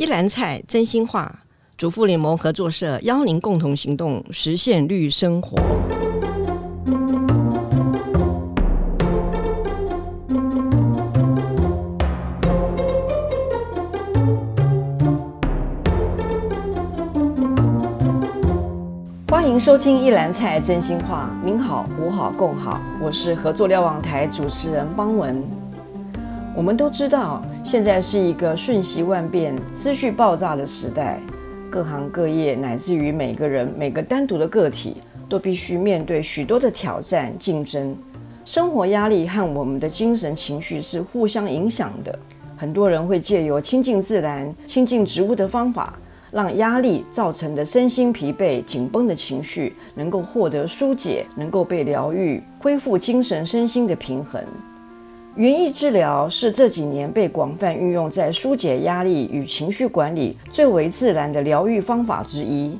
一篮菜真心话，主妇联盟合作社邀您共同行动，实现绿生活。欢迎收听一篮菜真心话。您好，我好，共好。我是合作瞭望台主持人邦文。我们都知道，现在是一个瞬息万变、资讯爆炸的时代，各行各业乃至于每个人、每个单独的个体，都必须面对许多的挑战、竞争。生活压力和我们的精神情绪是互相影响的。很多人会借由亲近自然、亲近植物的方法，让压力造成的身心疲惫、紧绷的情绪能够获得疏解，能够被疗愈，恢复精神身心的平衡。园艺治疗是这几年被广泛运用在疏解压力与情绪管理最为自然的疗愈方法之一。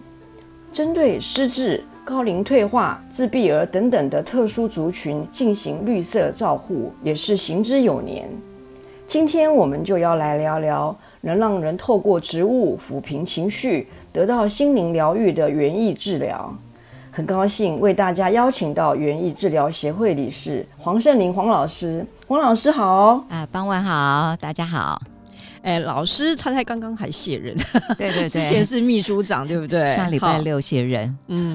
针对失智、高龄退化、自闭儿等等的特殊族群进行绿色照护，也是行之有年。今天我们就要来聊聊能让人透过植物抚平情绪、得到心灵疗愈的园艺治疗。很高兴为大家邀请到园艺治疗协会理事黄胜林黄老师。黄老师好，啊，傍晚好，大家好。哎，老师他才刚刚还卸任，对对对，之前是秘书长，对不对？上礼拜六卸任。嗯，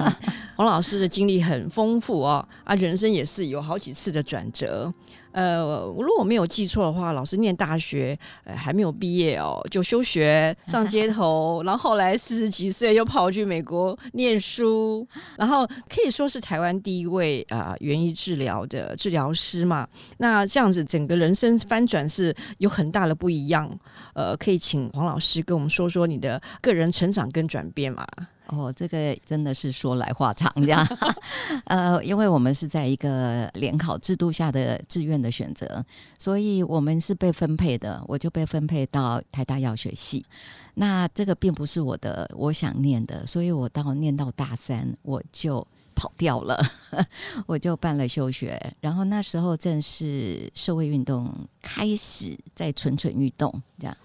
黄老师的经历很丰富哦，啊，人生也是有好几次的转折。呃，如果我没有记错的话，老师念大学，呃，还没有毕业哦，就休学上街头，然后后来四十几岁又跑去美国念书，然后可以说是台湾第一位啊园艺治疗的治疗师嘛。那这样子整个人生翻转是有很大的不一样。呃，可以请黄老师跟我们说说你的个人成长跟转变吗？哦，这个真的是说来话长，这样。呃，因为我们是在一个联考制度下的志愿的选择，所以我们是被分配的，我就被分配到台大药学系。那这个并不是我的，我想念的，所以我到念到大三，我就跑掉了，我就办了休学。然后那时候正是社会运动开始在蠢蠢欲动，这样。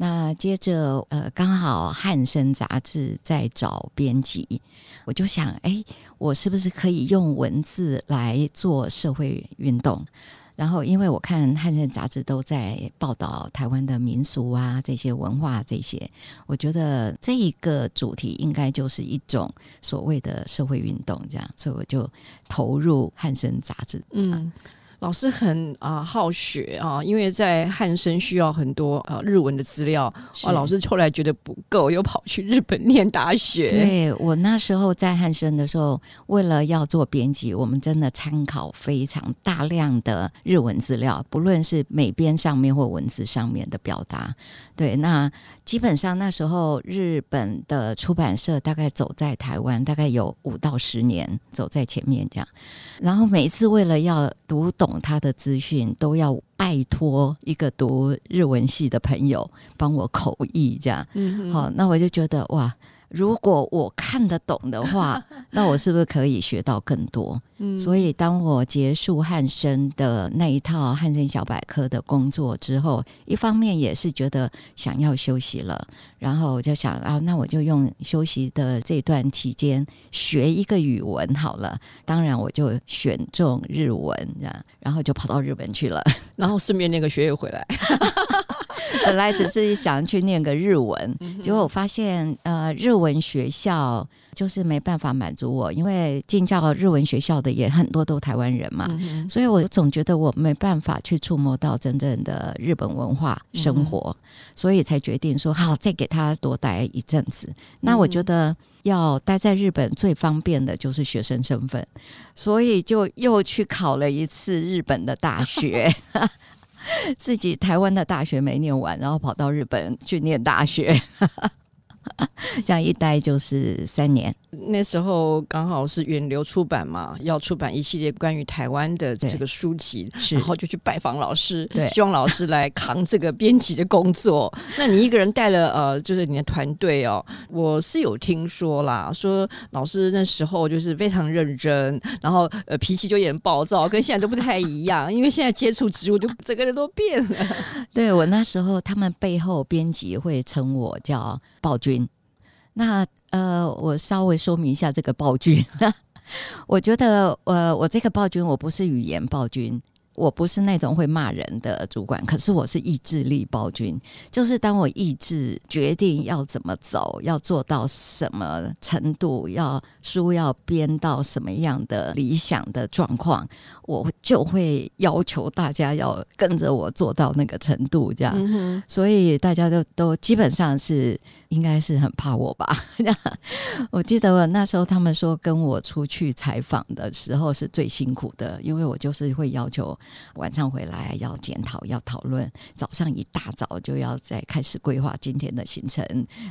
那接着，呃，刚好汉生杂志在找编辑，我就想，哎，我是不是可以用文字来做社会运动？然后，因为我看汉生杂志都在报道台湾的民俗啊，这些文化这些，我觉得这一个主题应该就是一种所谓的社会运动，这样，所以我就投入汉生杂志。嗯。老师很啊、呃、好学啊，因为在汉生需要很多呃日文的资料啊。老师后来觉得不够，又跑去日本念大学。对，我那时候在汉生的时候，为了要做编辑，我们真的参考非常大量的日文资料，不论是美编上面或文字上面的表达。对，那基本上那时候日本的出版社大概走在台湾大概有五到十年，走在前面这样。然后每一次为了要读懂。他的资讯都要拜托一个读日文系的朋友帮我口译，这样，嗯，好，那我就觉得哇。如果我看得懂的话，那我是不是可以学到更多？嗯，所以当我结束汉生的那一套汉生小百科的工作之后，一方面也是觉得想要休息了，然后我就想啊，那我就用休息的这段期间学一个语文好了。当然，我就选中日文，这样，然后就跑到日本去了，然后顺便那个学业回来。本来只是想去念个日文，结果我发现，呃，日文学校就是没办法满足我，因为进教日文学校的也很多都台湾人嘛，所以我总觉得我没办法去触摸到真正的日本文化生活，所以才决定说好，再给他多待一阵子。那我觉得要待在日本最方便的就是学生身份，所以就又去考了一次日本的大学。自己台湾的大学没念完，然后跑到日本去念大学，这样一待就是三年。那时候刚好是远流出版嘛，要出版一系列关于台湾的这个书籍，然后就去拜访老师，对，希望老师来扛这个编辑的工作。那你一个人带了呃，就是你的团队哦，我是有听说啦，说老师那时候就是非常认真，然后呃脾气就有点暴躁，跟现在都不太一样，因为现在接触植物就整个人都变了。对，我那时候，他们背后编辑会称我叫暴君。那呃，我稍微说明一下这个暴君。我觉得，呃，我这个暴君，我不是语言暴君。我不是那种会骂人的主管，可是我是意志力暴君。就是当我意志决定要怎么走，要做到什么程度，要书要编到什么样的理想的状况，我就会要求大家要跟着我做到那个程度，这样。嗯、所以大家都都基本上是。应该是很怕我吧？我记得我那时候他们说跟我出去采访的时候是最辛苦的，因为我就是会要求晚上回来要检讨、要讨论，早上一大早就要再开始规划今天的行程。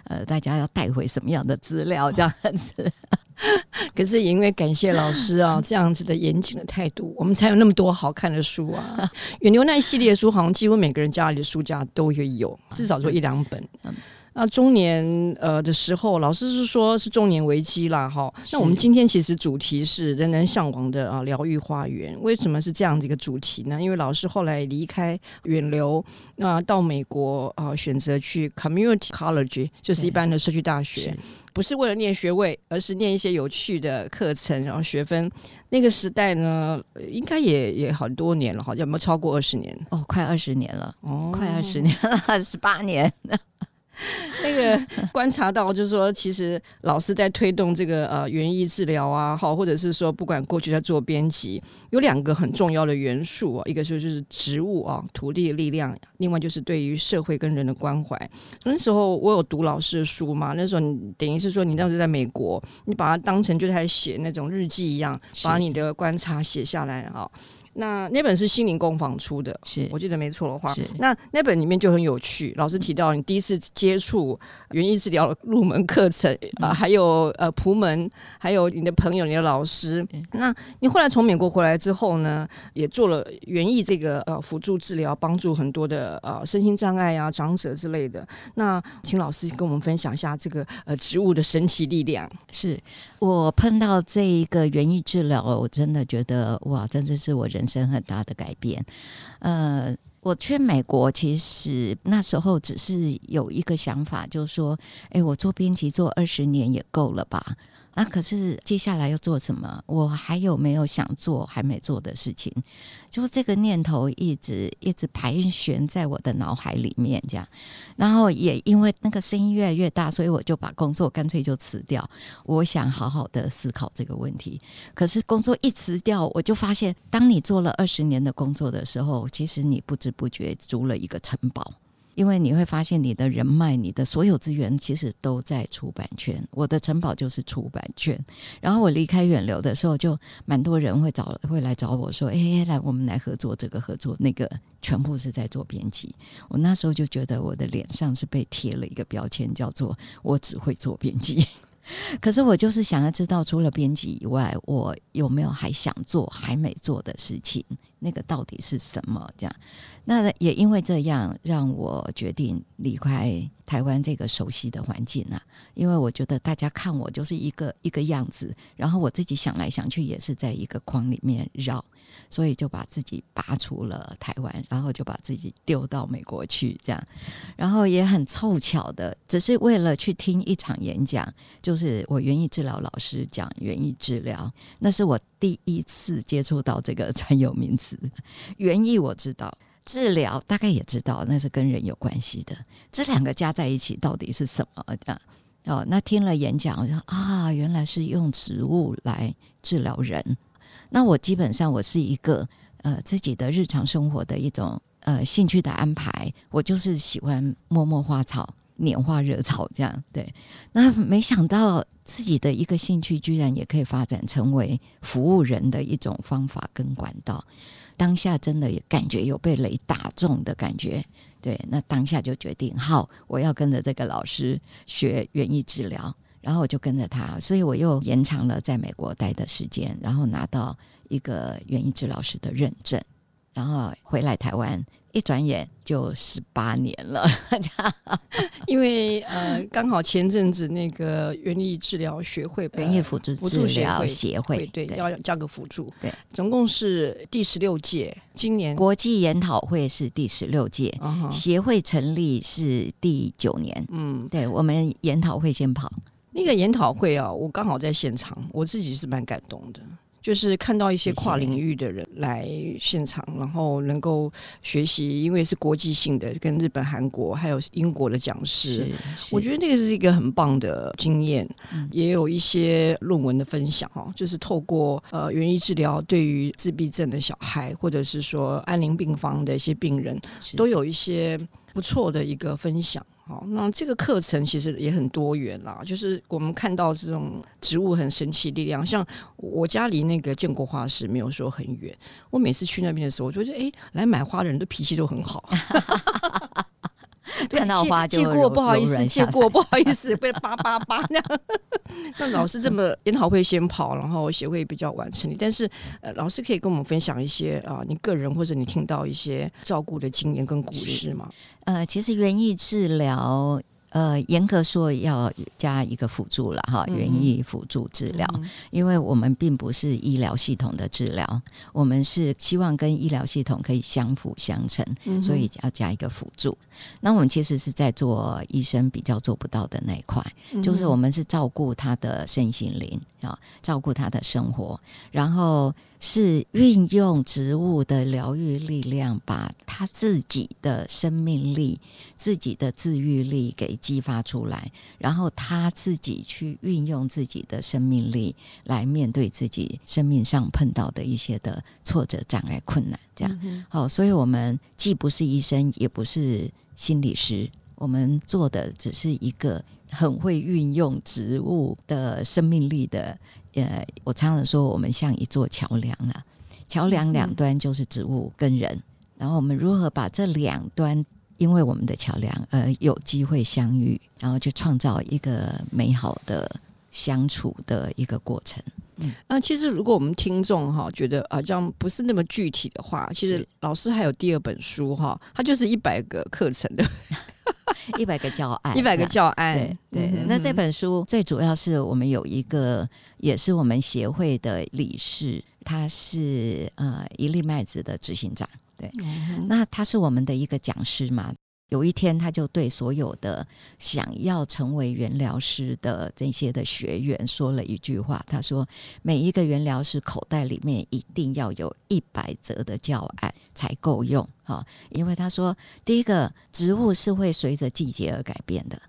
呃，大家要带回什么样的资料这样子？可是也因为感谢老师啊，这样子的严谨的态度，我们才有那么多好看的书啊。远流那一系列书，好像几乎每个人家里的书架都会有，至少说一两本。那中年呃的时候，老师是说是中年危机啦，哈。那我们今天其实主题是人人向往的啊疗愈花园。为什么是这样的一个主题呢？因为老师后来离开远流，那到美国啊选择去 Community College，就是一般的社区大学，不是为了念学位，而是念一些有趣的课程，然后学分。那个时代呢，应该也也很多年了，好像有没有超过二十年？哦，快二十年了，哦，快二十年了，十八年。那个观察到，就是说，其实老师在推动这个呃园艺治疗啊，好，或者是说，不管过去在做编辑，有两个很重要的元素啊，一个是就是植物啊，土地的力量，另外就是对于社会跟人的关怀。那时候我有读老师的书嘛，那时候你等于是说，你当时在美国，你把它当成就在写那种日记一样，把你的观察写下来啊。那那本是心灵工坊出的，是我记得没错的话。是那那本里面就很有趣，老师提到你第一次接触园艺治疗入门课程啊、呃，还有呃仆门，还有你的朋友、你的老师。嗯、那你后来从美国回来之后呢，也做了园艺这个呃辅助治疗，帮助很多的呃身心障碍啊长者之类的。那请老师跟我们分享一下这个呃植物的神奇力量。是我碰到这一个园艺治疗，我真的觉得哇，真的是我人生很大的改变，呃，我去美国其实那时候只是有一个想法，就是说，哎，我做编辑做二十年也够了吧。那、可是接下来要做什么？我还有没有想做还没做的事情？就是这个念头一直一直盘旋在我的脑海里面，这样。然后也因为那个声音越来越大，所以我就把工作干脆就辞掉。我想好好的思考这个问题。可是工作一辞掉，我就发现，当你做了二十年的工作的时候，其实你不知不觉租了一个城堡。因为你会发现，你的人脉、你的所有资源，其实都在出版圈。我的城堡就是出版圈。然后我离开远流的时候，就蛮多人会找会来找我说：“哎，来，我们来合作这个合作那个，全部是在做编辑。”我那时候就觉得我的脸上是被贴了一个标签，叫做“我只会做编辑”。可是我就是想要知道，除了编辑以外，我有没有还想做还没做的事情？那个到底是什么？这样。那也因为这样，让我决定离开台湾这个熟悉的环境啊。因为我觉得大家看我就是一个一个样子，然后我自己想来想去也是在一个框里面绕，所以就把自己拔出了台湾，然后就把自己丢到美国去，这样。然后也很凑巧的，只是为了去听一场演讲，就是我园艺治疗老师讲园艺治疗，那是我第一次接触到这个专有名词。园艺我知道。治疗大概也知道，那是跟人有关系的。这两个加在一起到底是什么的？哦，那听了演讲，我就啊，原来是用植物来治疗人。那我基本上我是一个呃自己的日常生活的一种呃兴趣的安排，我就是喜欢摸摸花草、拈花惹草这样。对，那没想到自己的一个兴趣居然也可以发展成为服务人的一种方法跟管道。当下真的也感觉有被雷打中的感觉，对，那当下就决定好，我要跟着这个老师学园艺治疗。然后我就跟着他，所以我又延长了在美国待的时间，然后拿到一个园艺治疗师的认证，然后回来台湾。一转眼就十八年了，因为呃，刚好前阵子那个园艺治疗学会、园艺辅助治疗协会，对，要加个辅助，对，总共是第十六届。今年国际研讨会是第十六届，协会成立是第九年。嗯，对，我们研讨会先跑那个研讨会啊，我刚好在现场，我自己是蛮感动的。就是看到一些跨领域的人来现场，然后能够学习，因为是国际性的，跟日本、韩国还有英国的讲师，我觉得那个是一个很棒的经验。嗯、也有一些论文的分享哈，就是透过呃园艺治疗对于自闭症的小孩，或者是说安宁病房的一些病人，都有一些不错的一个分享。好，那这个课程其实也很多元啦，就是我们看到这种植物很神奇力量，像我家离那个建国花市没有说很远，我每次去那边的时候，我觉得哎，来买花的人都脾气都很好。看到花就借过，不好意思，借过不好意思，被叭叭叭那样。那老师这么 研讨会先跑，然后协会比较晚成立，但是呃，老师可以跟我们分享一些啊、呃，你个人或者你听到一些照顾的经验跟故事吗？呃，其实园艺治疗。呃，严格说要加一个辅助了哈，园艺辅助治疗，嗯、因为我们并不是医疗系统的治疗，我们是希望跟医疗系统可以相辅相成，嗯、所以要加一个辅助。那我们其实是在做医生比较做不到的那一块，嗯、就是我们是照顾他的身心灵啊，照顾他的生活，然后。是运用植物的疗愈力量，把他自己的生命力、自己的自愈力给激发出来，然后他自己去运用自己的生命力来面对自己生命上碰到的一些的挫折、障碍、困难。这样，好、所以我们既不是医生，也不是心理师，我们做的只是一个很会运用植物的生命力的。呃，我常常说，我们像一座桥梁啊，桥梁两端就是植物跟人，嗯、然后我们如何把这两端，因为我们的桥梁而有机会相遇，然后去创造一个美好的相处的一个过程。嗯，那其实如果我们听众哈觉得啊这样不是那么具体的话，其实老师还有第二本书哈，它就是一百个课程的。一百个教案，一百个教案，对对。嗯、那这本书最主要是我们有一个，也是我们协会的理事，他是呃一粒麦子的执行长，对。嗯、那他是我们的一个讲师嘛。有一天，他就对所有的想要成为园疗师的这些的学员说了一句话。他说：“每一个园疗师口袋里面一定要有一百则的教案才够用。”哈，因为他说，第一个，植物是会随着季节而改变的，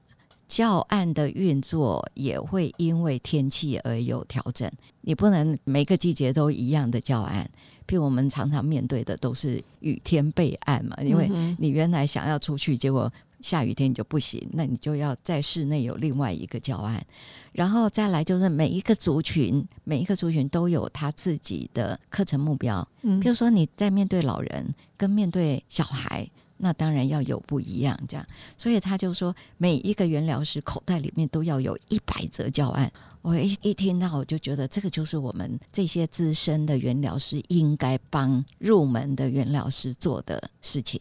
教案的运作也会因为天气而有调整。你不能每个季节都一样的教案。譬如我们常常面对的都是雨天备案嘛，因为你原来想要出去，结果下雨天你就不行，那你就要在室内有另外一个教案，然后再来就是每一个族群，每一个族群都有他自己的课程目标。嗯，譬如说你在面对老人跟面对小孩，那当然要有不一样，这样，所以他就说每一个原疗师口袋里面都要有一百则教案。我一一听到，我就觉得这个就是我们这些资深的原疗师应该帮入门的原疗师做的事情，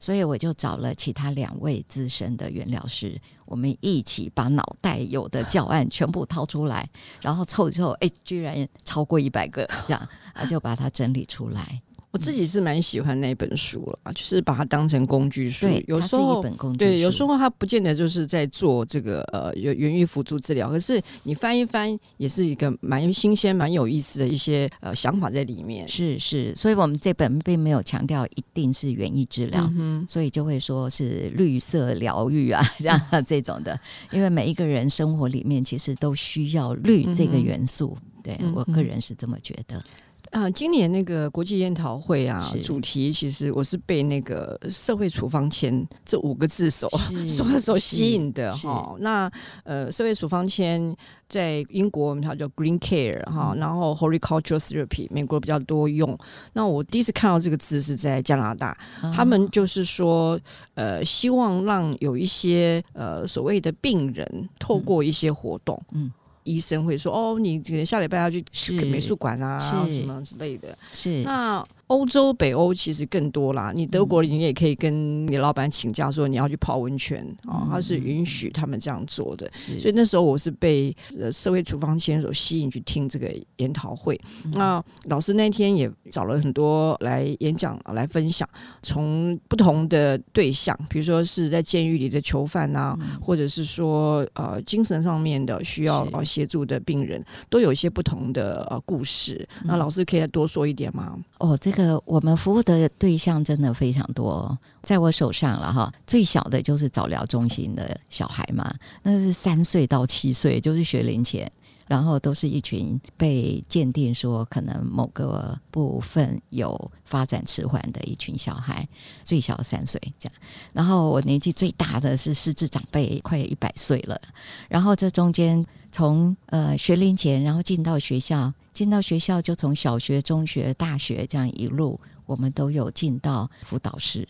所以我就找了其他两位资深的原疗师，我们一起把脑袋有的教案全部掏出来，然后凑一凑，哎，居然超过一百个，这样啊，就把它整理出来。我自己是蛮喜欢那本书了，就是把它当成工具书。对，有时候。对，有时候它不见得就是在做这个呃园园艺辅助治疗，可是你翻一翻，也是一个蛮新鲜、蛮有意思的一些呃想法在里面。是是，所以我们这本并没有强调一定是园艺治疗，嗯、所以就会说是绿色疗愈啊 这样这种的，因为每一个人生活里面其实都需要绿这个元素。嗯、对我个人是这么觉得。啊，今年那个国际研讨会啊，主题其实我是被那个“社会处方签”这五个字所 所所吸引的哈。那呃，社会处方签在英国我们它叫 Green Care 哈、嗯，然后 Horticultural Therapy 美国比较多用。那我第一次看到这个字是在加拿大，哦、他们就是说呃，希望让有一些呃所谓的病人透过一些活动，嗯。嗯医生会说：“哦，你可能下礼拜要去美术馆啊，什么之类的。”是那。欧洲、北欧其实更多啦。你德国，你也可以跟你老板请假说你要去泡温泉啊，他、嗯哦、是允许他们这样做的。所以那时候我是被呃社会处方签所吸引去听这个研讨会。嗯、那老师那天也找了很多来演讲来分享，从不同的对象，比如说是在监狱里的囚犯啊，嗯、或者是说呃精神上面的需要呃协助的病人，都有一些不同的呃故事。那老师可以再多说一点吗？哦，这个。呃，我们服务的对象真的非常多，在我手上了哈。最小的就是早疗中心的小孩嘛，那是三岁到七岁，就是学龄前，然后都是一群被鉴定说可能某个部分有发展迟缓的一群小孩，最小三岁这样。然后我年纪最大的是失智长辈，快一百岁了。然后这中间从呃学龄前，然后进到学校。进到学校就从小学、中学、大学这样一路，我们都有进到辅导室。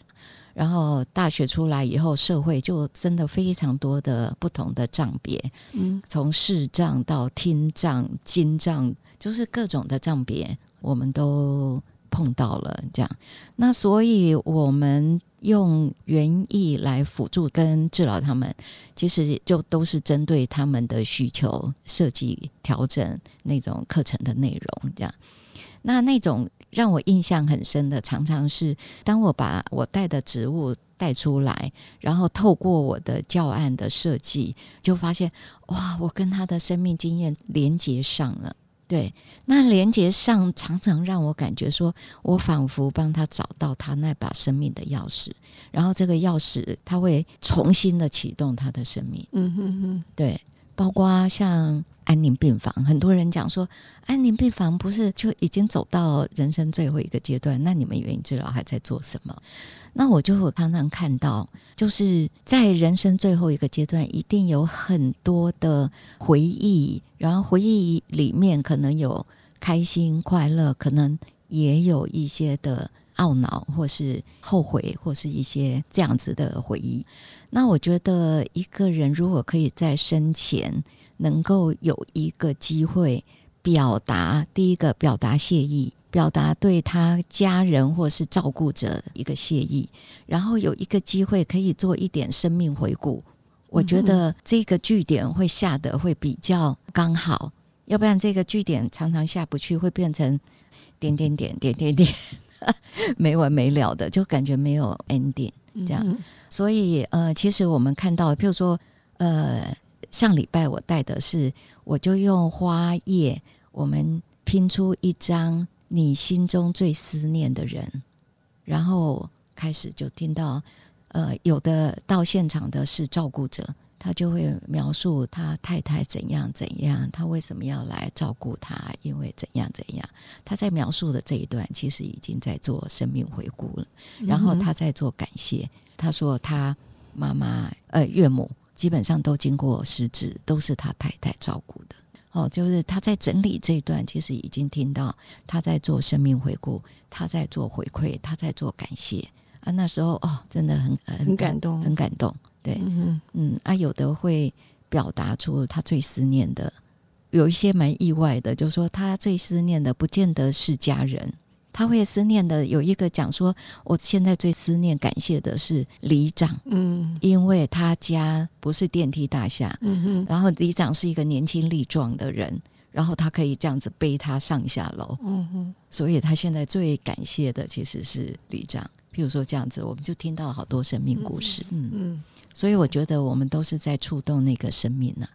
然后大学出来以后，社会就真的非常多的不同的障别，嗯，从视障到听障、金障，就是各种的障别，我们都碰到了。这样，那所以我们。用园艺来辅助跟治疗他们，其实就都是针对他们的需求设计调整那种课程的内容。这样，那那种让我印象很深的，常常是当我把我带的植物带出来，然后透过我的教案的设计，就发现哇，我跟他的生命经验连接上了。对，那连接上常常让我感觉说，我仿佛帮他找到他那把生命的钥匙，然后这个钥匙他会重新的启动他的生命。嗯哼哼，对，包括像安宁病房，很多人讲说，安宁病房不是就已经走到人生最后一个阶段，那你们原因治疗还在做什么？那我就常常看到，就是在人生最后一个阶段，一定有很多的回忆，然后回忆里面可能有开心、快乐，可能也有一些的懊恼，或是后悔，或是一些这样子的回忆。那我觉得，一个人如果可以在生前能够有一个机会表达，第一个表达谢意。表达对他家人或是照顾者一个谢意，然后有一个机会可以做一点生命回顾，我觉得这个据点会下的会比较刚好，要不然这个据点常常下不去，会变成点点点点点点 没完没了的，就感觉没有 ending 这样。所以呃，其实我们看到，譬如说呃，上礼拜我带的是，我就用花叶，我们拼出一张。你心中最思念的人，然后开始就听到，呃，有的到现场的是照顾者，他就会描述他太太怎样怎样，他为什么要来照顾他，因为怎样怎样。他在描述的这一段，其实已经在做生命回顾了，然后他在做感谢。他说他妈妈呃岳母基本上都经过失智，都是他太太照顾的。哦，就是他在整理这一段，其实已经听到他在做生命回顾，他在做回馈，他在做感谢啊。那时候哦，真的很很，很感动，很感动。对，嗯嗯啊，有的会表达出他最思念的，有一些蛮意外的，就是说他最思念的不见得是家人。他会思念的有一个讲说，我现在最思念、感谢的是里长，嗯，因为他家不是电梯大厦，嗯哼，然后里长是一个年轻力壮的人，然后他可以这样子背他上下楼，嗯哼，所以他现在最感谢的其实是里长。譬如说这样子，我们就听到好多生命故事，嗯嗯，所以我觉得我们都是在触动那个生命呢、啊。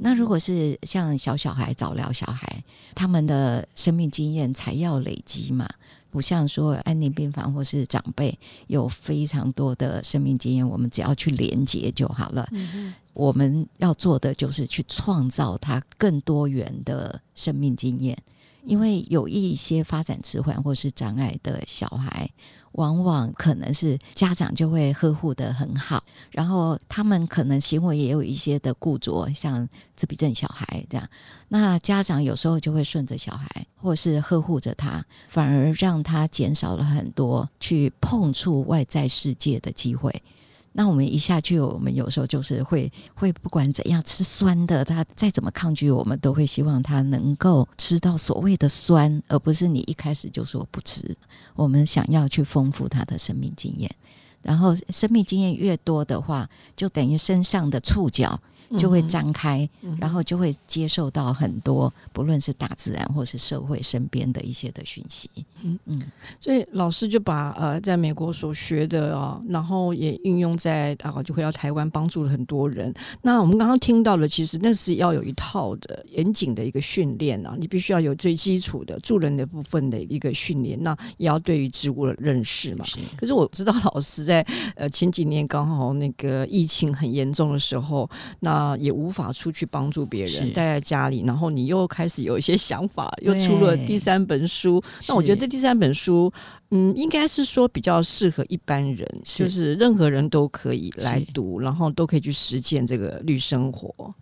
那如果是像小小孩、早疗小孩，他们的生命经验才要累积嘛，不像说安宁病房或是长辈有非常多的生命经验，我们只要去连接就好了。嗯。我们要做的就是去创造他更多元的生命经验，因为有一些发展迟缓或是障碍的小孩。往往可能是家长就会呵护得很好，然后他们可能行为也有一些的固着，像自闭症小孩这样。那家长有时候就会顺着小孩，或是呵护着他，反而让他减少了很多去碰触外在世界的机会。那我们一下去，我们有时候就是会会不管怎样吃酸的，他再怎么抗拒，我们都会希望他能够吃到所谓的酸，而不是你一开始就说不吃。我们想要去丰富他的生命经验，然后生命经验越多的话，就等于身上的触角。就会张开，然后就会接受到很多，不论是大自然或是社会身边的一些的讯息。嗯嗯，所以老师就把呃在美国所学的啊，然后也运用在啊，就回到台湾，帮助了很多人。那我们刚刚听到的，其实那是要有一套的严谨的一个训练啊，你必须要有最基础的助人的部分的一个训练，那也要对于植物的认识嘛。是。可是我知道老师在呃前几年刚好那个疫情很严重的时候，那啊，也无法出去帮助别人，待在家里，然后你又开始有一些想法，又出了第三本书。那我觉得这第三本书，嗯，应该是说比较适合一般人，就是任何人都可以来读，然后都可以去实践这个绿生活。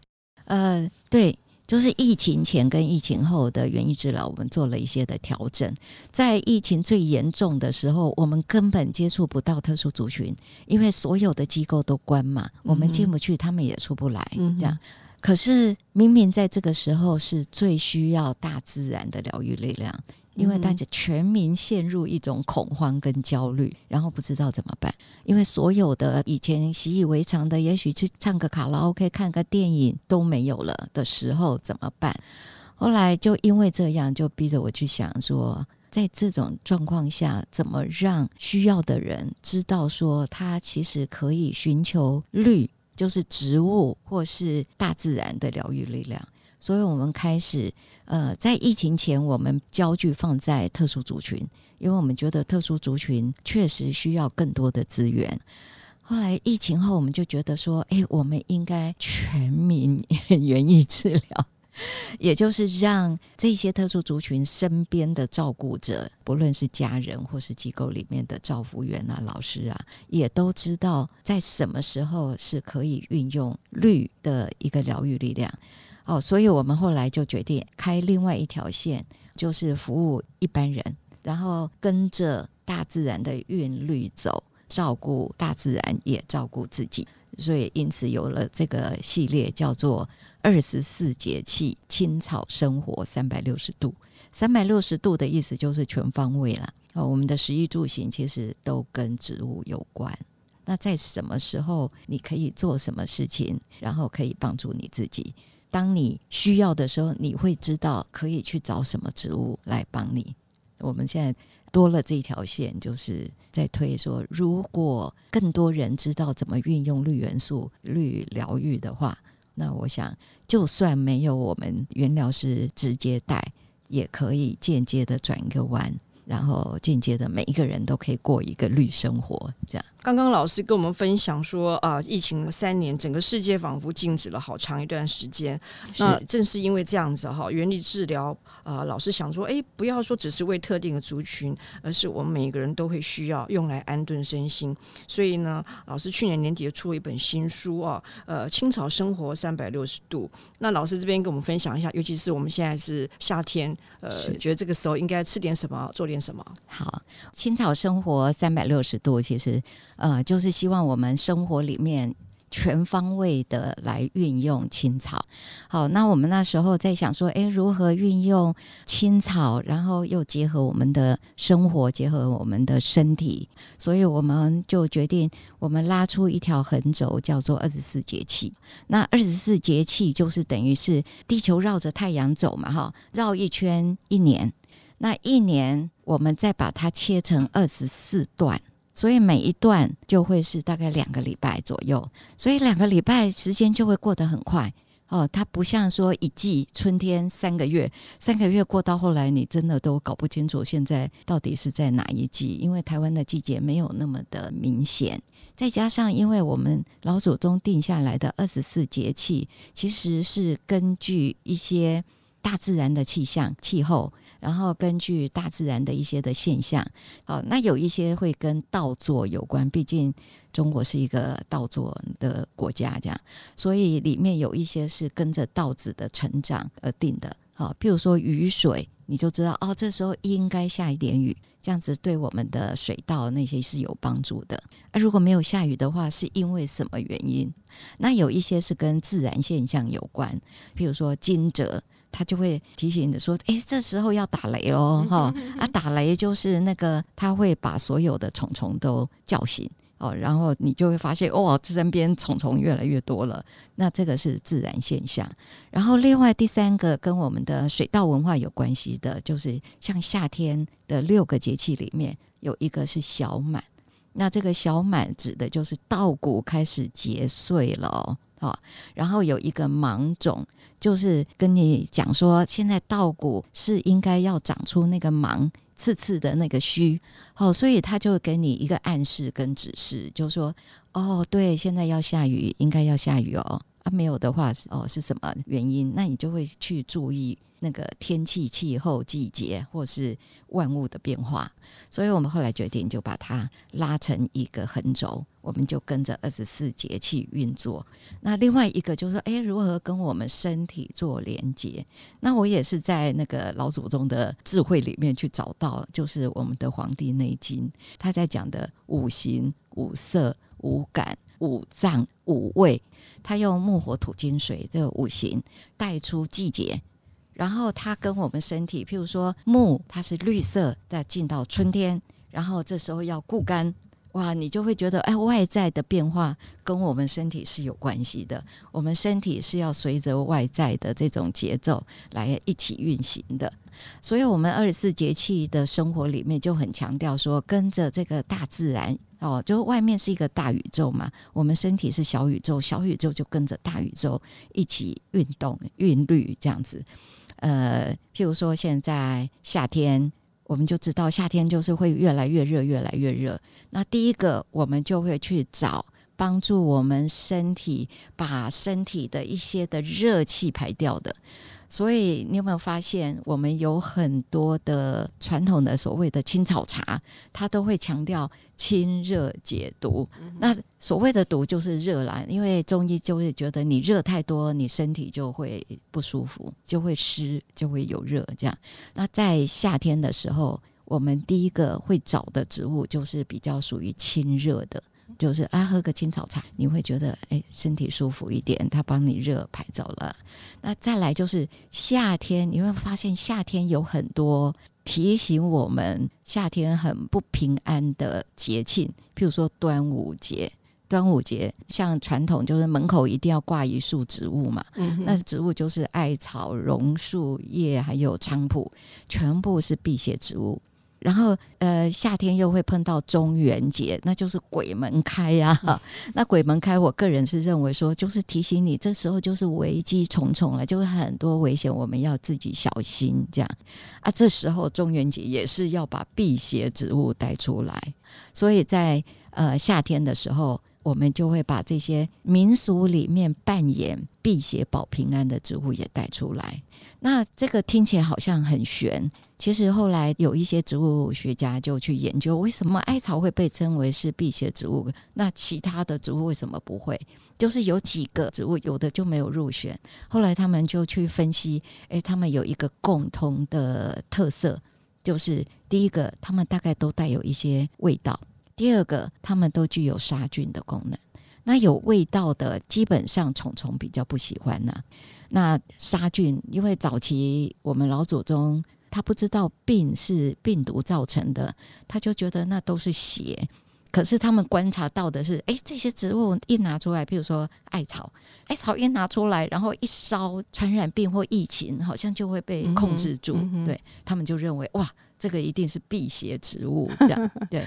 呃，对。就是疫情前跟疫情后的园艺治疗，我们做了一些的调整。在疫情最严重的时候，我们根本接触不到特殊族群，因为所有的机构都关嘛，我们进不去，他们也出不来。这样，可是明明在这个时候是最需要大自然的疗愈力量。因为大家全民陷入一种恐慌跟焦虑，然后不知道怎么办。因为所有的以前习以为常的，也许去唱个卡拉 OK、看个电影都没有了的时候怎么办？后来就因为这样，就逼着我去想说，在这种状况下，怎么让需要的人知道说，他其实可以寻求绿，就是植物或是大自然的疗愈力量。所以我们开始。呃，在疫情前，我们焦距放在特殊族群，因为我们觉得特殊族群确实需要更多的资源。后来疫情后，我们就觉得说，哎，我们应该全民 园艺治疗，也就是让这些特殊族群身边的照顾者，不论是家人或是机构里面的照护员啊、老师啊，也都知道在什么时候是可以运用绿的一个疗愈力量。哦，所以我们后来就决定开另外一条线，就是服务一般人，然后跟着大自然的韵律走，照顾大自然，也照顾自己。所以因此有了这个系列，叫做“二十四节气青草生活三百六十度”。三百六十度的意思就是全方位了。哦，我们的食衣住行其实都跟植物有关。那在什么时候你可以做什么事情，然后可以帮助你自己？当你需要的时候，你会知道可以去找什么植物来帮你。我们现在多了这条线，就是在推说，如果更多人知道怎么运用绿元素、绿疗愈的话，那我想，就算没有我们原疗师直接带，也可以间接的转一个弯。然后间接的，每一个人都可以过一个绿生活。这样，刚刚老师跟我们分享说啊，疫情三年，整个世界仿佛静止了好长一段时间。那正是因为这样子哈，原理治疗啊，老师想说，哎，不要说只是为特定的族群，而是我们每一个人都会需要用来安顿身心。所以呢，老师去年年底出了一本新书啊，呃，清朝生活三百六十度。那老师这边跟我们分享一下，尤其是我们现在是夏天，呃，觉得这个时候应该吃点什么，做点。什么好？青草生活三百六十度，其实呃，就是希望我们生活里面全方位的来运用青草。好，那我们那时候在想说，诶，如何运用青草，然后又结合我们的生活，结合我们的身体，所以我们就决定，我们拉出一条横轴，叫做二十四节气。那二十四节气就是等于是地球绕着太阳走嘛，哈，绕一圈一年。那一年，我们再把它切成二十四段，所以每一段就会是大概两个礼拜左右，所以两个礼拜时间就会过得很快哦。它不像说一季春天三个月，三个月过到后来，你真的都搞不清楚现在到底是在哪一季，因为台湾的季节没有那么的明显，再加上因为我们老祖宗定下来的二十四节气，其实是根据一些。大自然的气象、气候，然后根据大自然的一些的现象，好，那有一些会跟稻作有关，毕竟中国是一个稻作的国家，这样，所以里面有一些是跟着稻子的成长而定的。好，譬如说雨水，你就知道哦，这时候应该下一点雨，这样子对我们的水稻那些是有帮助的。那如果没有下雨的话，是因为什么原因？那有一些是跟自然现象有关，譬如说惊蛰，它就会提醒你说，诶，这时候要打雷喽，哈啊，打雷就是那个，他会把所有的虫虫都叫醒。哦，然后你就会发现，哦，这身边虫虫越来越多了。那这个是自然现象。然后另外第三个跟我们的水稻文化有关系的，就是像夏天的六个节气里面有一个是小满。那这个小满指的就是稻谷开始结穗了哦。好，然后有一个芒种，就是跟你讲说，现在稻谷是应该要长出那个芒。刺刺的那个须，哦，所以他就给你一个暗示跟指示，就说，哦，对，现在要下雨，应该要下雨哦，啊，没有的话是，哦，是什么原因？那你就会去注意。那个天气、气候、季节，或是万物的变化，所以我们后来决定就把它拉成一个横轴，我们就跟着二十四节气运作。那另外一个就是说，诶，如何跟我们身体做连接？那我也是在那个老祖宗的智慧里面去找到，就是我们的《黄帝内经》，他在讲的五行、五色、五感、五脏、五味，他用木、火、土、金、水这五行带出季节。然后它跟我们身体，譬如说木，它是绿色，再进到春天，然后这时候要固肝，哇，你就会觉得，哎，外在的变化跟我们身体是有关系的，我们身体是要随着外在的这种节奏来一起运行的。所以，我们二十四节气的生活里面就很强调说，跟着这个大自然哦，就外面是一个大宇宙嘛，我们身体是小宇宙，小宇宙就跟着大宇宙一起运动、韵律这样子。呃，譬如说现在夏天，我们就知道夏天就是会越来越热，越来越热。那第一个，我们就会去找帮助我们身体把身体的一些的热气排掉的。所以你有没有发现，我们有很多的传统的所谓的青草茶，它都会强调清热解毒。那所谓的毒就是热啦，因为中医就会觉得你热太多，你身体就会不舒服，就会湿，就会有热这样。那在夏天的时候，我们第一个会找的植物就是比较属于清热的。就是啊，喝个青草茶，你会觉得哎，身体舒服一点，它帮你热排走了。那再来就是夏天，你会发现夏天有很多提醒我们夏天很不平安的节庆，譬如说端午节。端午节像传统就是门口一定要挂一束植物嘛，嗯、那植物就是艾草、榕树叶还有菖蒲，全部是辟邪植物。然后，呃，夏天又会碰到中元节，那就是鬼门开呀、啊。嗯、那鬼门开，我个人是认为说，就是提醒你，这时候就是危机重重了，就是很多危险，我们要自己小心。这样啊，这时候中元节也是要把辟邪植物带出来，所以在呃夏天的时候。我们就会把这些民俗里面扮演辟邪保平安的植物也带出来。那这个听起来好像很玄，其实后来有一些植物学家就去研究，为什么艾草会被称为是辟邪植物，那其他的植物为什么不会？就是有几个植物有的就没有入选。后来他们就去分析，诶，他们有一个共同的特色，就是第一个，他们大概都带有一些味道。第二个，它们都具有杀菌的功能。那有味道的，基本上虫虫比较不喜欢呢、啊。那杀菌，因为早期我们老祖宗他不知道病是病毒造成的，他就觉得那都是邪。可是他们观察到的是，哎，这些植物一拿出来，譬如说艾草，艾草一拿出来，然后一烧，传染病或疫情好像就会被控制住。嗯嗯、对，他们就认为，哇，这个一定是辟邪植物，这样 对。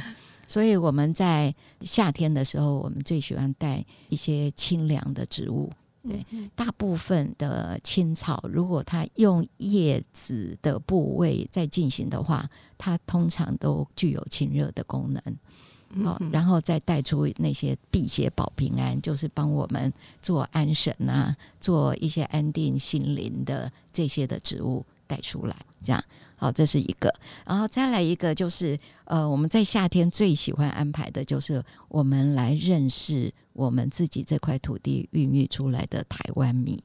所以我们在夏天的时候，我们最喜欢带一些清凉的植物。对，大部分的青草，如果它用叶子的部位在进行的话，它通常都具有清热的功能。好，然后再带出那些辟邪保平安，就是帮我们做安神啊，做一些安定心灵的这些的植物带出来，这样。好，这是一个，然后再来一个就是，呃，我们在夏天最喜欢安排的就是我们来认识我们自己这块土地孕育出来的台湾米。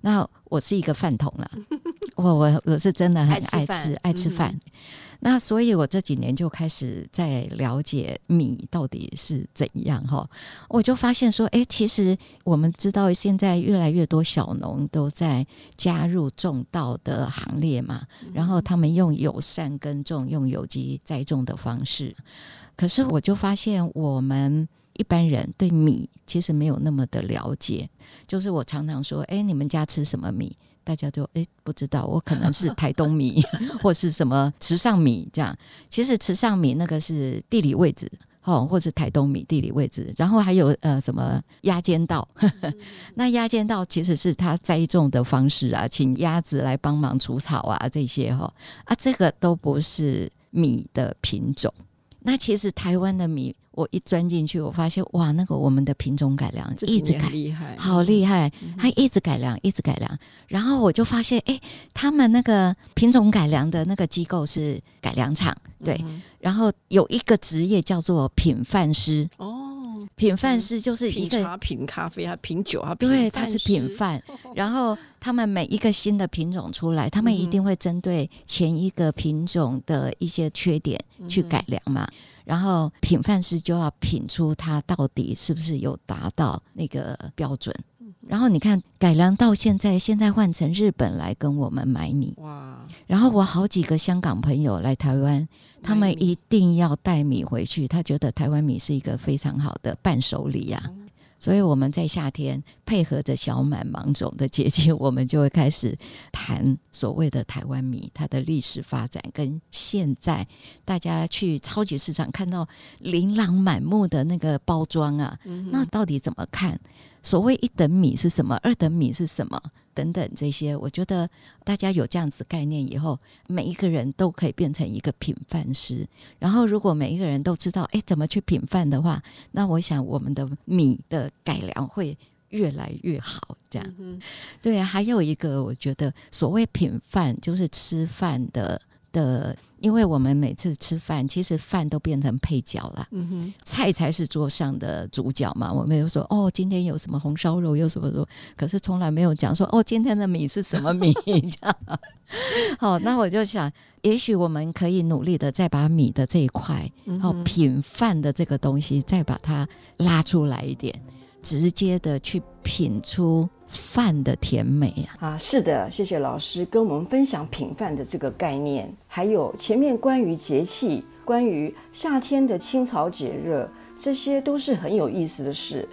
那我是一个饭桶了，我我我是真的很爱吃爱吃饭。那所以，我这几年就开始在了解米到底是怎样哈。我就发现说，哎，其实我们知道现在越来越多小农都在加入种稻的行列嘛，然后他们用友善耕种、用有机栽种的方式。可是，我就发现我们一般人对米其实没有那么的了解。就是我常常说，哎，你们家吃什么米？大家就诶不知道，我可能是台东米 或是什么池上米这样。其实池上米那个是地理位置哦，或是台东米地理位置。然后还有呃什么鸭间稻，那鸭间稻其实是它栽种的方式啊，请鸭子来帮忙除草啊这些哈啊，这个都不是米的品种。那其实台湾的米。我一钻进去，我发现哇，那个我们的品种改良一直改，厉害，好厉害，还一直改良，一直改良。然后我就发现，哎，他们那个品种改良的那个机构是改良厂，对。然后有一个职业叫做品饭师哦，品饭师就是一个品茶、品咖啡啊、品酒啊，对，他是品饭。然后他们每一个新的品种出来，他们一定会针对前一个品种的一些缺点去改良嘛。然后品饭师就要品出它到底是不是有达到那个标准。然后你看改良到现在，现在换成日本来跟我们买米。哇！然后我好几个香港朋友来台湾，他们一定要带米回去，他觉得台湾米是一个非常好的伴手礼呀。所以我们在夏天配合着小满芒种的节气，我们就会开始谈所谓的台湾米，它的历史发展跟现在大家去超级市场看到琳琅满目的那个包装啊，那到底怎么看？所谓一等米是什么？二等米是什么？等等这些，我觉得大家有这样子概念以后，每一个人都可以变成一个品饭师。然后，如果每一个人都知道哎怎么去品饭的话，那我想我们的米的改良会越来越好。这样，嗯、对，还有一个，我觉得所谓品饭就是吃饭的的。因为我们每次吃饭，其实饭都变成配角了，嗯哼，菜才是桌上的主角嘛。我们有说哦，今天有什么红烧肉，有什么肉，可是从来没有讲说哦，今天的米是什么米这样。好，那我就想，也许我们可以努力的再把米的这一块，然后品饭的这个东西，再把它拉出来一点，直接的去品出。饭的甜美呀！啊，是的，谢谢老师跟我们分享品饭的这个概念，还有前面关于节气、关于夏天的清草解热，这些都是很有意思的事。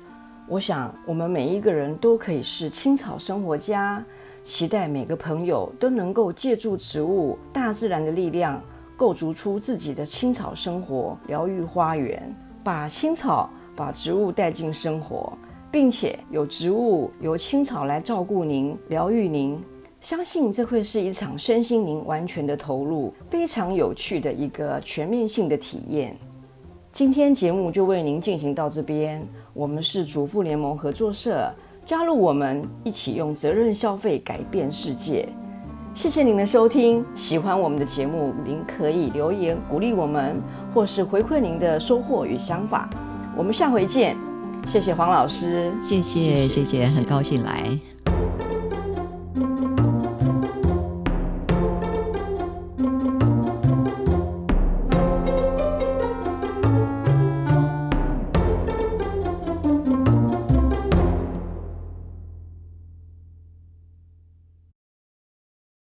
我想，我们每一个人都可以是青草生活家，期待每个朋友都能够借助植物、大自然的力量，构筑出自己的青草生活疗愈花园，把青草、把植物带进生活。并且有植物、有青草来照顾您、疗愈您，相信这会是一场身心灵完全的投入，非常有趣的一个全面性的体验。今天节目就为您进行到这边，我们是主妇联盟合作社，加入我们一起用责任消费改变世界。谢谢您的收听，喜欢我们的节目，您可以留言鼓励我们，或是回馈您的收获与想法。我们下回见。谢谢黄老师，谢谢谢谢，很高兴来。